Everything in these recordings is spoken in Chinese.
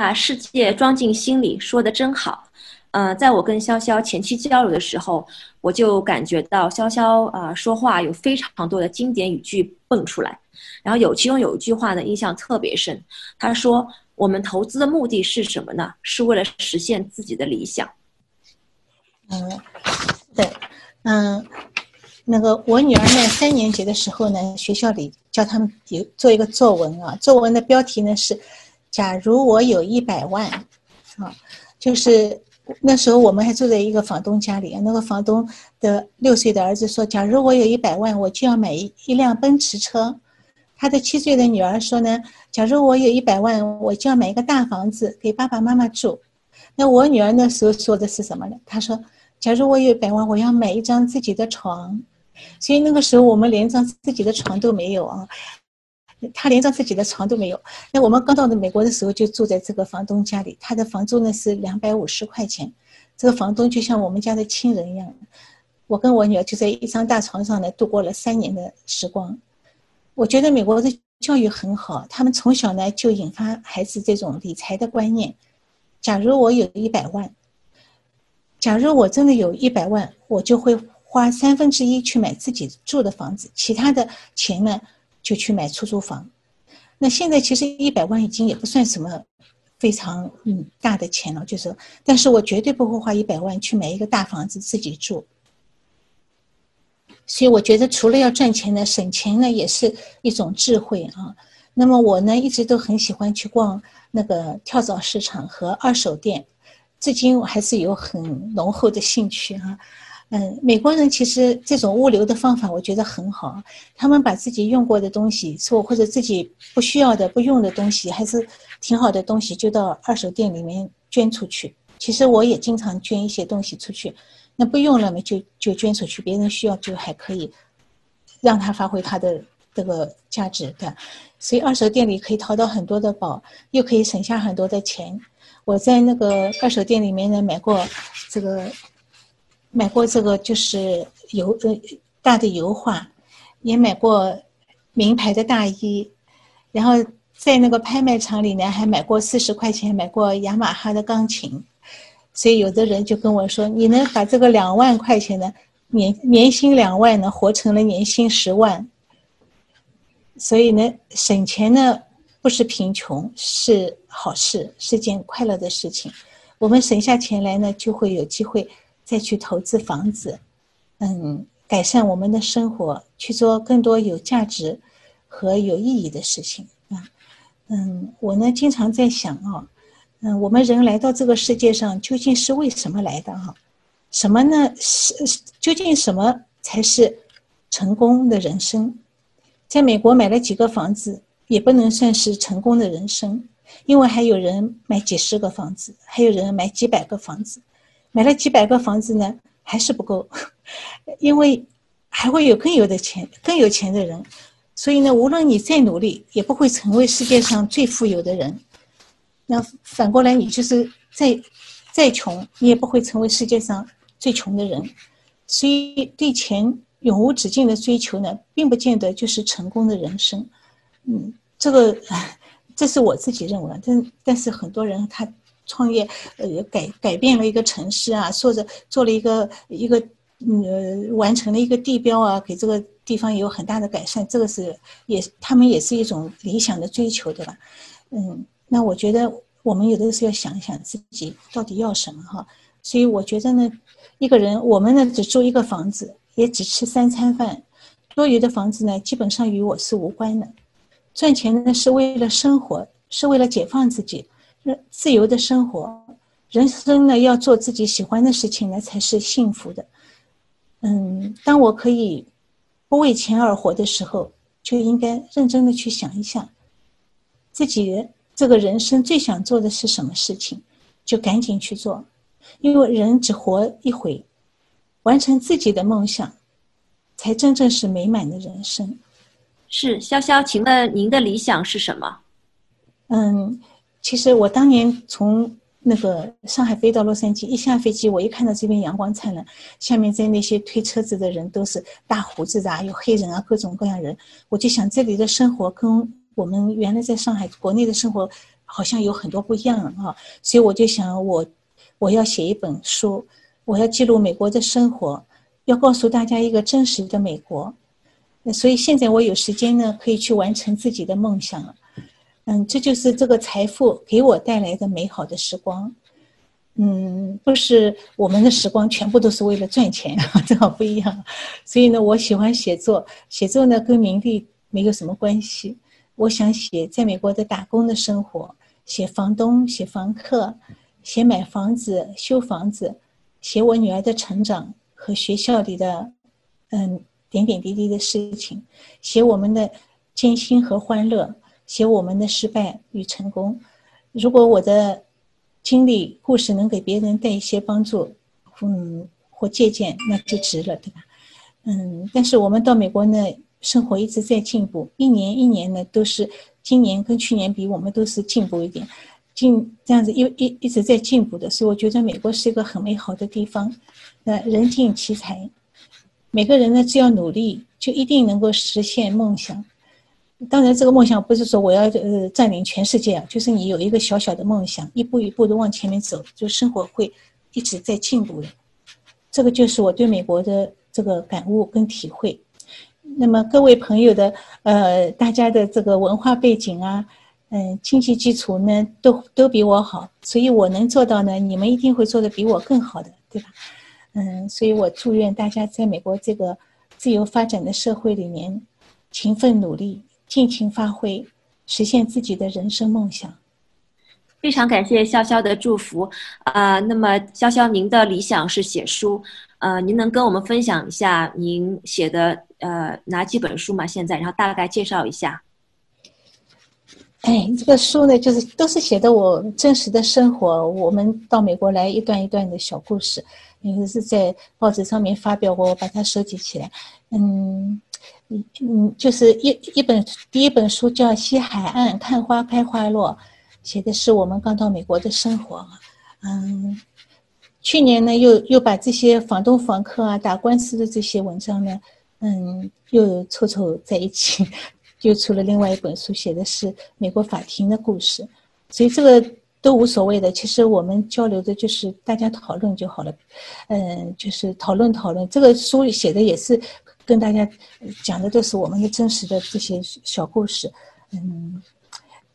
把世界装进心里，说的真好。呃，在我跟潇潇前期交流的时候，我就感觉到潇潇啊说话有非常多的经典语句蹦出来，然后有其中有一句话呢印象特别深，他说：“我们投资的目的是什么呢？是为了实现自己的理想。”嗯，对，嗯，那个我女儿呢三年级的时候呢，学校里叫他们有做一个作文啊，作文的标题呢是“假如我有一百万”，啊，就是。那时候我们还住在一个房东家里，那个房东的六岁的儿子说：“假如我有一百万，我就要买一一辆奔驰车。”他的七岁的女儿说：“呢，假如我有一百万，我就要买一个大房子给爸爸妈妈住。”那我女儿那时候说的是什么呢？她说：“假如我有一百万，我要买一张自己的床。”所以那个时候我们连张自己的床都没有啊。他连张自己的床都没有。那我们刚到的美国的时候，就住在这个房东家里。他的房租呢是两百五十块钱。这个房东就像我们家的亲人一样。我跟我女儿就在一张大床上呢度过了三年的时光。我觉得美国的教育很好，他们从小呢就引发孩子这种理财的观念。假如我有一百万，假如我真的有一百万，我就会花三分之一去买自己住的房子，其他的钱呢？就去买出租房，那现在其实一百万已经也不算什么非常嗯大的钱了，就是，但是我绝对不会花一百万去买一个大房子自己住。所以我觉得除了要赚钱呢，省钱呢也是一种智慧啊。那么我呢一直都很喜欢去逛那个跳蚤市场和二手店，至今我还是有很浓厚的兴趣哈。嗯，美国人其实这种物流的方法我觉得很好。他们把自己用过的东西，说或者自己不需要的、不用的东西，还是挺好的东西，就到二手店里面捐出去。其实我也经常捐一些东西出去，那不用了嘛，就就捐出去，别人需要就还可以让他发挥他的这个价值，对。所以二手店里可以淘到很多的宝，又可以省下很多的钱。我在那个二手店里面呢买过这个。买过这个就是油呃大的油画，也买过名牌的大衣，然后在那个拍卖场里呢，还买过四十块钱买过雅马哈的钢琴，所以有的人就跟我说：“你能把这个两万块钱的年年薪两万呢，活成了年薪十万。”所以呢，省钱呢不是贫穷，是好事，是件快乐的事情。我们省下钱来呢，就会有机会。再去投资房子，嗯，改善我们的生活，去做更多有价值和有意义的事情啊，嗯，我呢经常在想啊，嗯，我们人来到这个世界上究竟是为什么来的哈？什么呢？是究竟什么才是成功的人生？在美国买了几个房子也不能算是成功的人生，因为还有人买几十个房子，还有人买几百个房子。买了几百个房子呢，还是不够，因为还会有更有的钱、更有钱的人，所以呢，无论你再努力，也不会成为世界上最富有的人。那反过来，你就是再再穷，你也不会成为世界上最穷的人。所以，对钱永无止境的追求呢，并不见得就是成功的人生。嗯，这个 这是我自己认为，但但是很多人他。创业，呃，改改变了一个城市啊，做着做了一个一个，呃，完成了一个地标啊，给这个地方有很大的改善，这个是也他们也是一种理想的追求，对吧？嗯，那我觉得我们有的时候要想一想自己到底要什么哈。所以我觉得呢，一个人我们呢只住一个房子，也只吃三餐饭，多余的房子呢基本上与我是无关的。赚钱呢是为了生活，是为了解放自己。自由的生活，人生呢要做自己喜欢的事情呢才是幸福的。嗯，当我可以不为钱而活的时候，就应该认真的去想一想，自己这个人生最想做的是什么事情，就赶紧去做，因为人只活一回，完成自己的梦想，才真正是美满的人生。是潇潇，请问您的理想是什么？嗯。其实我当年从那个上海飞到洛杉矶，一下飞机，我一看到这边阳光灿烂，下面在那些推车子的人都是大胡子的，有黑人啊，各种各样人，我就想这里的生活跟我们原来在上海国内的生活好像有很多不一样啊，所以我就想我我要写一本书，我要记录美国的生活，要告诉大家一个真实的美国。那所以现在我有时间呢，可以去完成自己的梦想了。嗯，这就是这个财富给我带来的美好的时光。嗯，不是我们的时光全部都是为了赚钱，正好不一样。所以呢，我喜欢写作，写作呢跟名利没有什么关系。我想写在美国的打工的生活，写房东，写房客，写买房子、修房子，写我女儿的成长和学校里的嗯点点滴滴的事情，写我们的艰辛和欢乐。写我们的失败与成功。如果我的经历故事能给别人带一些帮助，嗯，或借鉴，那就值了，对吧？嗯，但是我们到美国呢，生活一直在进步，一年一年呢都是，今年跟去年比，我们都是进步一点，进这样子一一一直在进步的，所以我觉得美国是一个很美好的地方。那人尽其才，每个人呢只要努力，就一定能够实现梦想。当然，这个梦想不是说我要呃占领全世界啊，就是你有一个小小的梦想，一步一步的往前面走，就生活会一直在进步的。这个就是我对美国的这个感悟跟体会。那么各位朋友的呃，大家的这个文化背景啊，嗯，经济基础呢，都都比我好，所以我能做到呢，你们一定会做的比我更好的，对吧？嗯，所以我祝愿大家在美国这个自由发展的社会里面，勤奋努力。尽情发挥，实现自己的人生梦想。非常感谢潇潇的祝福啊！那么潇潇，您的理想是写书，呃，您能跟我们分享一下您写的呃哪几本书吗？现在，然后大概介绍一下。哎，这个书呢，就是都是写的我真实的生活，我们到美国来一段一段的小故事，有的是在报纸上面发表过，我把它收集起来，嗯。嗯，就是一一本第一本书叫《西海岸看花开花落》，写的是我们刚到美国的生活。嗯，去年呢又又把这些房东房客啊打官司的这些文章呢，嗯，又凑凑在一起，又出了另外一本书，写的是美国法庭的故事。所以这个都无所谓的，其实我们交流的就是大家讨论就好了。嗯，就是讨论讨论。这个书写的也是。跟大家讲的都是我们的真实的这些小故事，嗯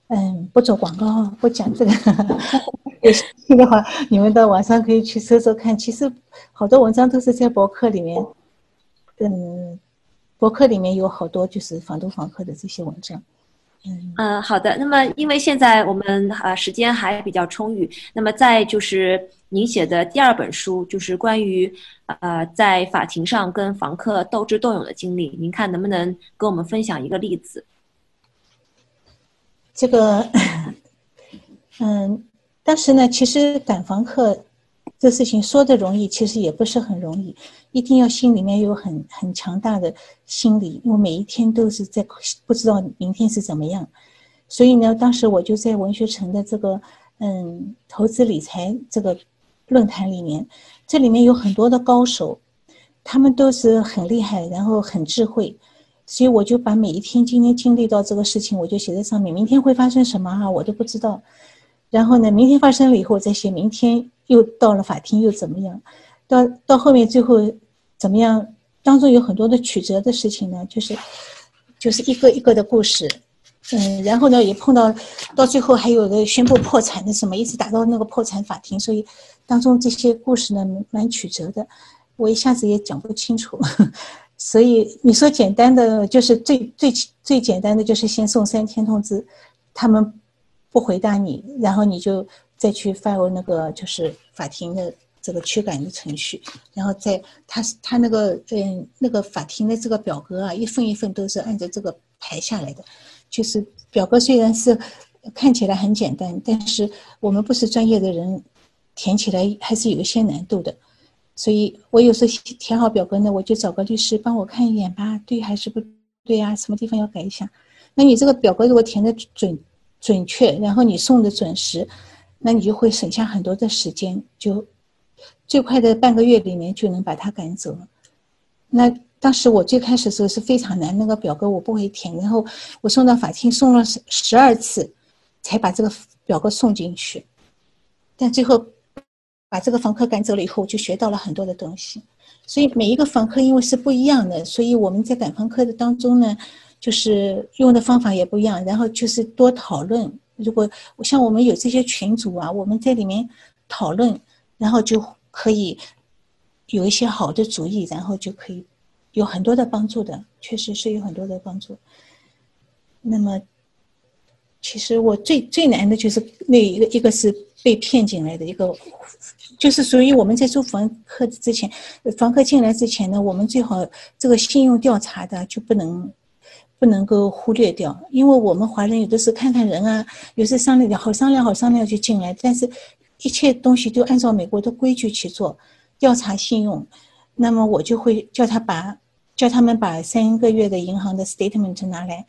嗯，不做广告，不讲这个。有兴趣的话，你们到网上可以去搜搜看。其实好多文章都是在博客里面，嗯，博客里面有好多就是房东房客的这些文章。嗯，好的。那么，因为现在我们啊时间还比较充裕，那么再就是您写的第二本书，就是关于呃在法庭上跟房客斗智斗勇的经历，您看能不能跟我们分享一个例子？这个，嗯，当时呢，其实赶房客这事情说的容易，其实也不是很容易。一定要心里面有很很强大的心理，因为每一天都是在不知道明天是怎么样，所以呢，当时我就在文学城的这个嗯投资理财这个论坛里面，这里面有很多的高手，他们都是很厉害，然后很智慧，所以我就把每一天今天经历到这个事情，我就写在上面，明天会发生什么哈，我都不知道，然后呢，明天发生了以后再写，明天又到了法庭又怎么样，到到后面最后。怎么样？当中有很多的曲折的事情呢，就是，就是一个一个的故事，嗯，然后呢也碰到，到最后还有个宣布破产的什么，一直打到那个破产法庭，所以当中这些故事呢蛮曲折的，我一下子也讲不清楚，所以你说简单的就是最最最简单的就是先送三天通知，他们不回答你，然后你就再去 file 那个就是法庭的。这个驱赶的程序，然后在他他那个嗯那个法庭的这个表格啊，一份一份都是按照这个排下来的，就是表格虽然是看起来很简单，但是我们不是专业的人，填起来还是有一些难度的。所以我有时候填好表格呢，我就找个律师帮我看一眼吧，对还是不对呀？什么地方要改一下？那你这个表格如果填的准准确，然后你送的准时，那你就会省下很多的时间，就。最快的半个月里面就能把他赶走。那当时我最开始的时候是非常难，那个表格我不会填，然后我送到法庭送了十十二次，才把这个表格送进去。但最后把这个房客赶走了以后，我就学到了很多的东西。所以每一个房客因为是不一样的，所以我们在赶房客的当中呢，就是用的方法也不一样。然后就是多讨论。如果像我们有这些群组啊，我们在里面讨论，然后就可以有一些好的主意，然后就可以有很多的帮助的，确实是有很多的帮助。那么，其实我最最难的就是那一个，一个是被骗进来的一个，就是属于我们在做房客之前，房客进来之前呢，我们最好这个信用调查的就不能。不能够忽略掉，因为我们华人有的是看看人啊，有时商量好商量好商量就进来，但是一切东西都按照美国的规矩去做，调查信用，那么我就会叫他把叫他们把三个月的银行的 statement 拿来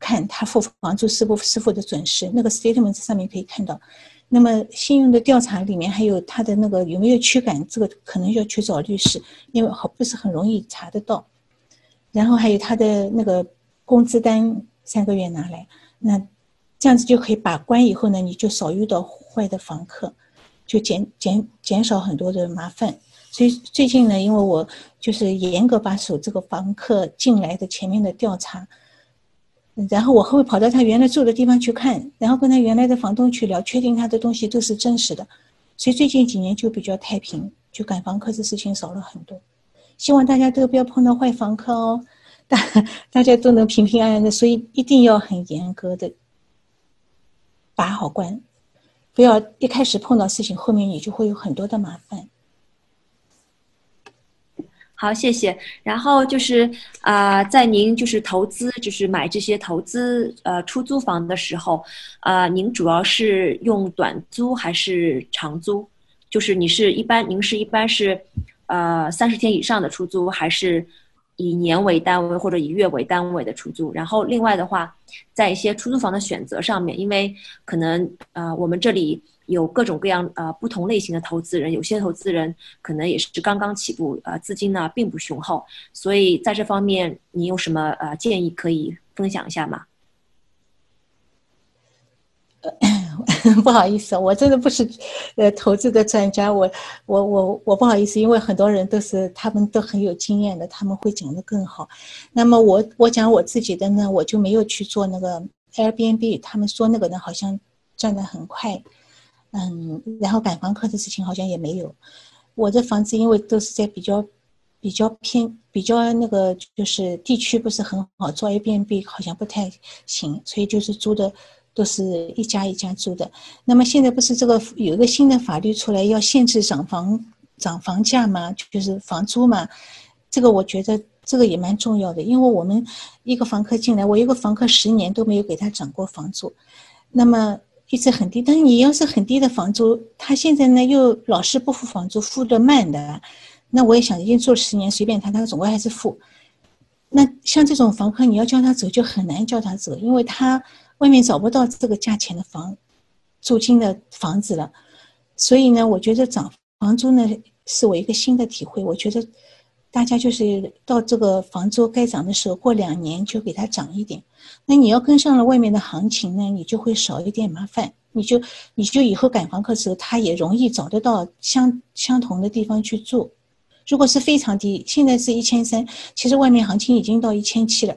看，他付房租是不是付的准时，那个 statement 上面可以看到。那么信用的调查里面还有他的那个有没有驱赶，这个可能要去找律师，因为好不是很容易查得到。然后还有他的那个。工资单三个月拿来，那这样子就可以把关。以后呢，你就少遇到坏的房客，就减减减少很多的麻烦。所以最近呢，因为我就是严格把守这个房客进来的前面的调查，然后我会跑到他原来住的地方去看，然后跟他原来的房东去聊，确定他的东西都是真实的。所以最近几年就比较太平，就赶房客的事情少了很多。希望大家都不要碰到坏房客哦。大大家都能平平安安的，所以一定要很严格的把好关，不要一开始碰到事情，后面你就会有很多的麻烦。好，谢谢。然后就是啊，在您就是投资，就是买这些投资呃出租房的时候，啊，您主要是用短租还是长租？就是你是一般，您是一般是呃三十天以上的出租还是？以年为单位或者以月为单位的出租，然后另外的话，在一些出租房的选择上面，因为可能呃我们这里有各种各样呃不同类型的投资人，有些投资人可能也是刚刚起步，呃资金呢并不雄厚，所以在这方面你有什么呃建议可以分享一下吗？不好意思，我真的不是，呃，投资的专家。我，我，我，我不好意思，因为很多人都是，他们都很有经验的，他们会讲的更好。那么我，我讲我自己的呢，我就没有去做那个 Airbnb。他们说那个呢，好像赚的很快，嗯，然后赶房客的事情好像也没有。我的房子因为都是在比较比较偏、比较那个就是地区不是很好，做 Airbnb 好像不太行，所以就是租的。都是一家一家租的，那么现在不是这个有一个新的法律出来，要限制涨房涨房价吗？就是房租嘛，这个我觉得这个也蛮重要的，因为我们一个房客进来，我一个房客十年都没有给他涨过房租，那么一直很低。但是你要是很低的房租，他现在呢又老是不付房租，付的慢的，那我也想已经做十年，随便他，他总归还是付。那像这种房客，你要叫他走就很难叫他走，因为他。外面找不到这个价钱的房，租金的房子了，所以呢，我觉得涨房租呢是我一个新的体会。我觉得大家就是到这个房租该涨的时候，过两年就给它涨一点。那你要跟上了外面的行情呢，你就会少一点麻烦。你就你就以后赶房客的时候，他也容易找得到相相同的地方去住。如果是非常低，现在是一千三，其实外面行情已经到一千七了。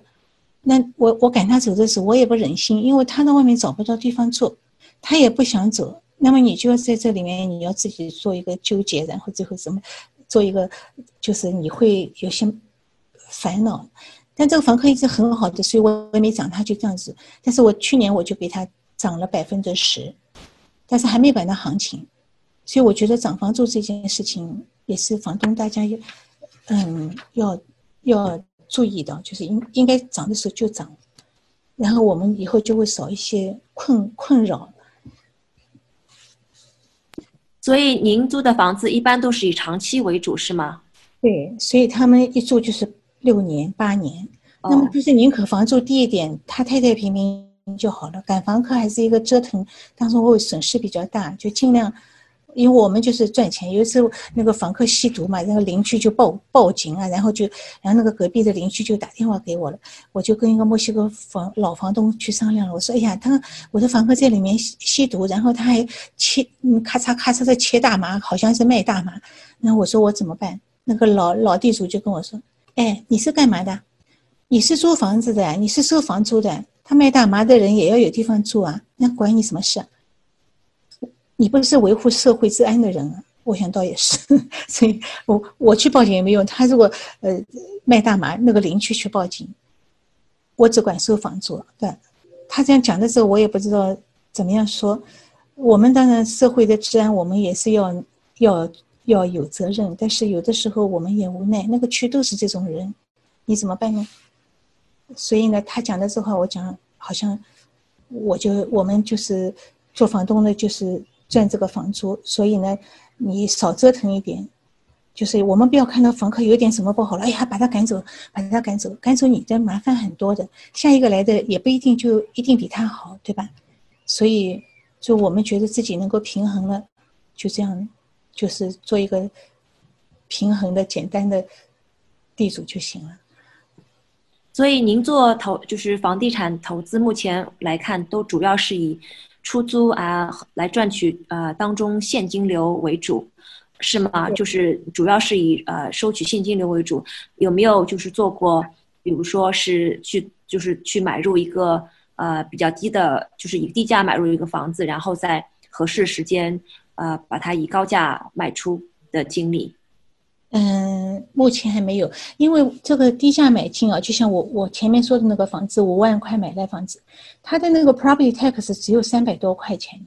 那我我赶他走的时候，我也不忍心，因为他在外面找不到地方住，他也不想走。那么你就要在这里面，你要自己做一个纠结，然后最后怎么做一个，就是你会有些烦恼。但这个房客一直很好的，所以我也没涨，他就这样子。但是我去年我就给他涨了百分之十，但是还没赶到行情，所以我觉得涨房租这件事情也是房东大家要，嗯，要要。注意的，就是应应该涨的时候就涨，然后我们以后就会少一些困困扰。所以您租的房子一般都是以长期为主，是吗？对，所以他们一住就是六年八年，那么就是宁可房租低一点，他太太平平就好了。赶房客还是一个折腾，当中会损失比较大，就尽量因为我们就是赚钱。有一次那个房客吸毒嘛，然后邻居就报报警啊，然后就然后那个隔壁的邻居就打电话给我了，我就跟一个墨西哥房老房东去商量了。我说：“哎呀，他我的房客在里面吸吸毒，然后他还切嗯咔嚓咔嚓的切大麻，好像是卖大麻。”那我说我怎么办？那个老老地主就跟我说：“哎，你是干嘛的？你是租房子的，你是收房租的。他卖大麻的人也要有地方住啊，那管你什么事？”你不是维护社会治安的人啊！我想倒也是，所以我我去报警也没用。他如果呃卖大麻，那个邻居去报警，我只管收房租。对，他这样讲的时候，我也不知道怎么样说。我们当然社会的治安，我们也是要要要有责任，但是有的时候我们也无奈。那个区都是这种人，你怎么办呢？所以呢，他讲的这话，我讲好像我就我们就是做房东的，就是。赚这个房租，所以呢，你少折腾一点，就是我们不要看到房客有点什么不好了，哎呀，把他赶走，把他赶走，赶走你的麻烦很多的，下一个来的也不一定就一定比他好，对吧？所以，就我们觉得自己能够平衡了，就这样，就是做一个平衡的简单的地主就行了。所以，您做投就是房地产投资，目前来看都主要是以。出租啊，来赚取呃当中现金流为主，是吗？就是主要是以呃收取现金流为主。有没有就是做过，比如说是去就是去买入一个呃比较低的，就是以低价买入一个房子，然后在合适时间呃把它以高价卖出的经历？嗯，目前还没有，因为这个低价买进啊，就像我我前面说的那个房子，五万块买来房子，它的那个 property tax 只有三百多块钱呢。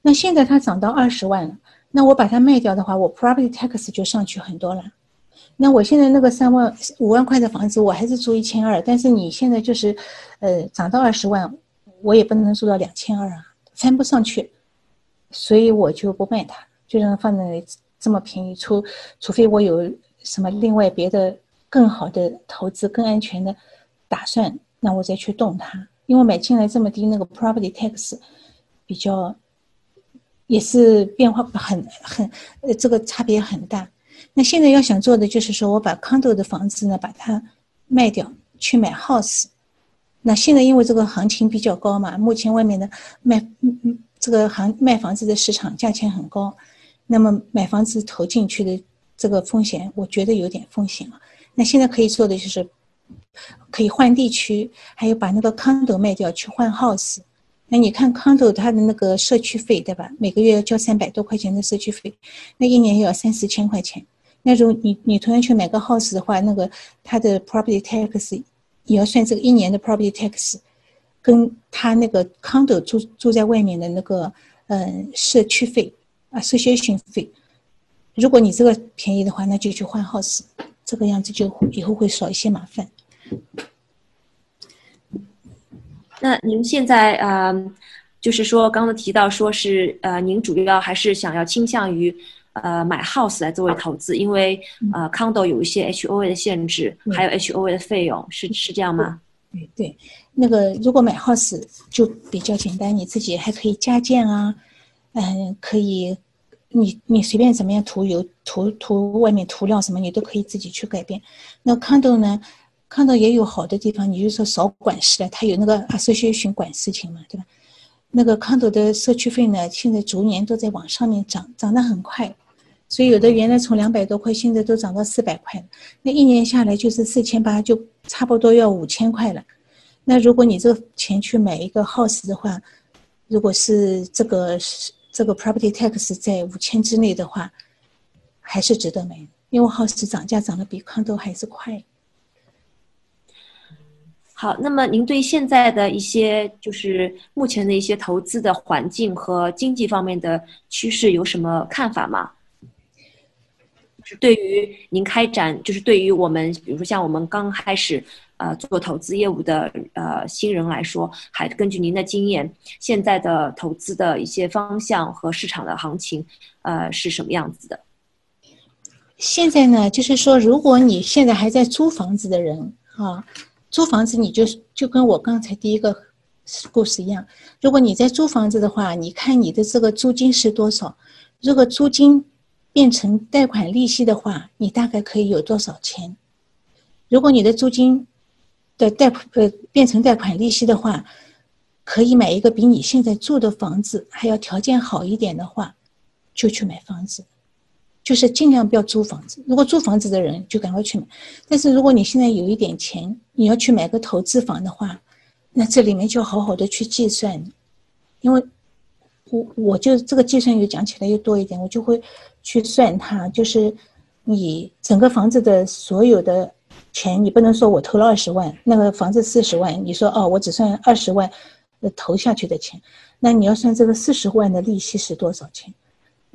那现在它涨到二十万了，那我把它卖掉的话，我 property tax 就上去很多了。那我现在那个三万五万块的房子，我还是租一千二，但是你现在就是，呃，涨到二十万，我也不能租到两千二啊，翻不上去，所以我就不卖它，就让它放在那里。这么便宜，除除非我有什么另外别的更好的投资、更安全的打算，那我再去动它。因为买进来这么低，那个 property tax 比较也是变化很很，呃，这个差别很大。那现在要想做的就是说我把 condo 的房子呢把它卖掉，去买 house。那现在因为这个行情比较高嘛，目前外面的卖嗯嗯这个行卖房子的市场价钱很高。那么买房子投进去的这个风险，我觉得有点风险了。那现在可以做的就是，可以换地区，还有把那个 condo 卖掉去换 house。那你看 condo 它的那个社区费，对吧？每个月要交三百多块钱的社区费，那一年要三四千块钱。那如果你你同样去买个 house 的话，那个它的 property tax 也要算这个一年的 property tax，跟他那个 condo 住住在外面的那个嗯社区费。啊，association 费，如果你这个便宜的话，那就去换 house，这个样子就以后会少一些麻烦。那您现在啊，就是说刚刚提到说是呃，您主要还是想要倾向于呃买 house 来作为投资，因为呃 condo 有一些 HOA 的限制，还有 HOA 的费用，是是这样吗？对对，那个如果买 house 就比较简单，你自己还可以加建啊。嗯，可以，你你随便怎么样涂油涂涂外面涂料什么，你都可以自己去改变。那 condo 呢，condo 也有好的地方，你就说少管事了，它有那个 association 管事情嘛，对吧？那个 condo 的社区费呢，现在逐年都在往上面涨，涨得很快，所以有的原来从两百多块，现在都涨到四百块了。那一年下来就是四千八，就差不多要五千块了。那如果你这个钱去买一个 house 的话，如果是这个是。这个 property tax 在五千之内的话，还是值得买，因为 house 涨价涨得比 condo 还是快。好，那么您对现在的一些就是目前的一些投资的环境和经济方面的趋势有什么看法吗？是对于您开展，就是对于我们，比如说像我们刚开始。呃，做投资业务的呃新人来说，还根据您的经验，现在的投资的一些方向和市场的行情，呃，是什么样子的？现在呢，就是说，如果你现在还在租房子的人啊，租房子你就就跟我刚才第一个故事一样。如果你在租房子的话，你看你的这个租金是多少？如果租金变成贷款利息的话，你大概可以有多少钱？如果你的租金的贷呃变成贷款利息的话，可以买一个比你现在住的房子还要条件好一点的话，就去买房子。就是尽量不要租房子。如果租房子的人就赶快去买。但是如果你现在有一点钱，你要去买个投资房的话，那这里面就好好的去计算，因为我我就这个计算又讲起来又多一点，我就会去算它，就是你整个房子的所有的钱，你不能说我投了二十万，那个房子四十万，你说哦我只算二十万呃投下去的钱，那你要算这个四十万的利息是多少钱？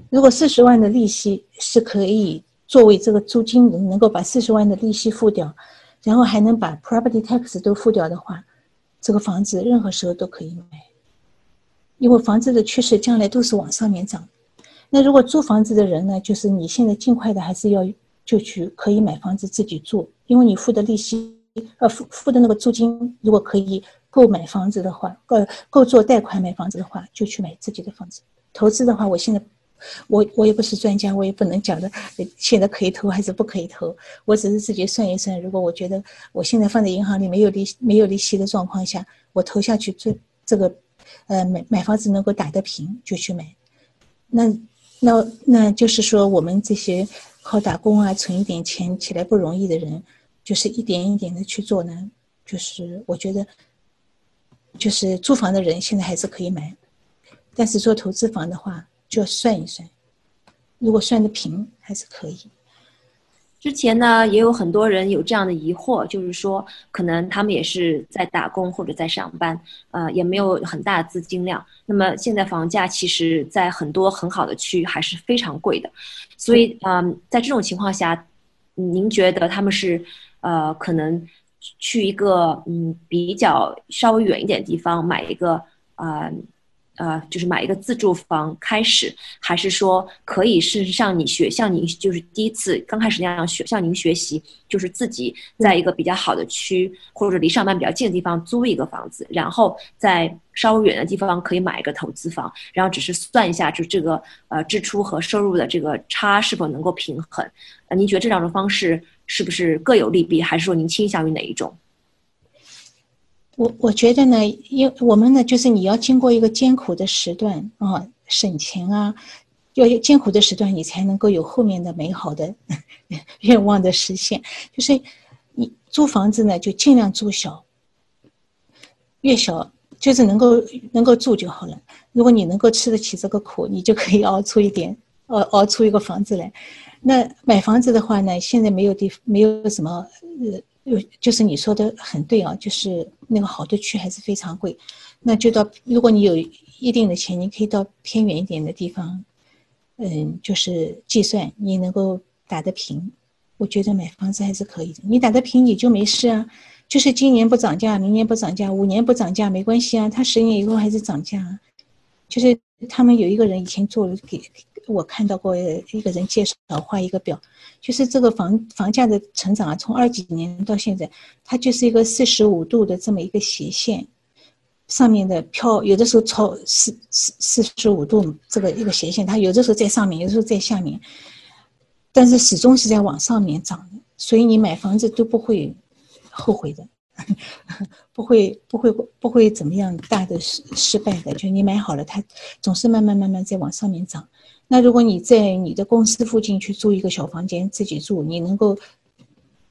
如果四十万的利息是可以作为这个租金能够把四十万的利息付掉，然后还能把 property tax 都付掉的话，这个房子任何时候都可以买，因为房子的趋势将来都是往上面涨。那如果租房子的人呢，就是你现在尽快的还是要就去可以买房子自己住，因为你付的利息呃付付的那个租金如果可以购买房子的话，够够做贷款买房子的话，就去买自己的房子。投资的话，我现在。我我也不是专家，我也不能讲的现在可以投还是不可以投。我只是自己算一算，如果我觉得我现在放在银行里没有利没有利息的状况下，我投下去这这个，呃买买房子能够打得平就去买。那那那就是说，我们这些靠打工啊存一点钱起来不容易的人，就是一点一点的去做呢。就是我觉得，就是租房的人现在还是可以买，但是做投资房的话。就要算一算，如果算的平还是可以。之前呢，也有很多人有这样的疑惑，就是说，可能他们也是在打工或者在上班，呃，也没有很大的资金量。那么现在房价其实，在很多很好的区域还是非常贵的，所以，嗯，在这种情况下，您觉得他们是，呃，可能去一个嗯比较稍微远一点的地方买一个啊？呃，就是买一个自住房开始，还是说可以是像你学像您就是第一次刚开始那样学向您学习，就是自己在一个比较好的区或者离上班比较近的地方租一个房子，然后在稍微远的地方可以买一个投资房，然后只是算一下就这个呃支出和收入的这个差是否能够平衡？呃，您觉得这两种方式是不是各有利弊，还是说您倾向于哪一种？我我觉得呢，因为我们呢，就是你要经过一个艰苦的时段啊，省钱啊，要有艰苦的时段，你才能够有后面的美好的 愿望的实现。就是你租房子呢，就尽量租小，越小就是能够能够住就好了。如果你能够吃得起这个苦，你就可以熬出一点，熬熬出一个房子来。那买房子的话呢，现在没有地，没有什么呃。有，就是你说的很对啊，就是那个好的区还是非常贵，那就到如果你有一定的钱，你可以到偏远一点的地方，嗯，就是计算你能够打得平，我觉得买房子还是可以的。你打得平你就没事啊，就是今年不涨价，明年不涨价，五年不涨价没关系啊，它十年以后还是涨价，就是他们有一个人以前做了给。我看到过一个人介绍画一个表，就是这个房房价的成长啊，从二几年到现在，它就是一个四十五度的这么一个斜线，上面的飘有的时候超四四四十五度这个一个斜线，它有的时候在上面，有的时候在下面，但是始终是在往上面涨的，所以你买房子都不会后悔的。不会，不会，不会怎么样大的失失败的。就你买好了，它总是慢慢慢慢在往上面涨。那如果你在你的公司附近去租一个小房间自己住，你能够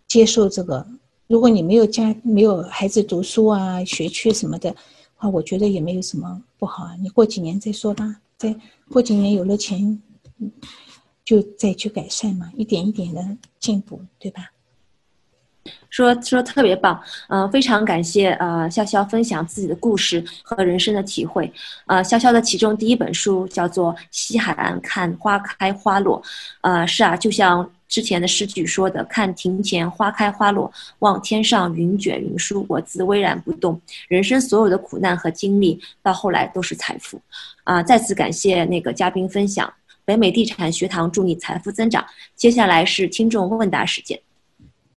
接受这个？如果你没有家没有孩子读书啊、学区什么的话，我觉得也没有什么不好啊。你过几年再说吧，再过几年有了钱，就再去改善嘛，一点一点的进步，对吧？说说特别棒，呃，非常感谢呃潇潇分享自己的故事和人生的体会，呃，潇潇的其中第一本书叫做《西海岸看花开花落》，呃，是啊，就像之前的诗句说的，看庭前花开花落，望天上云卷云舒，我自巍然不动。人生所有的苦难和经历，到后来都是财富，啊，再次感谢那个嘉宾分享，北美地产学堂祝你财富增长。接下来是听众问答时间。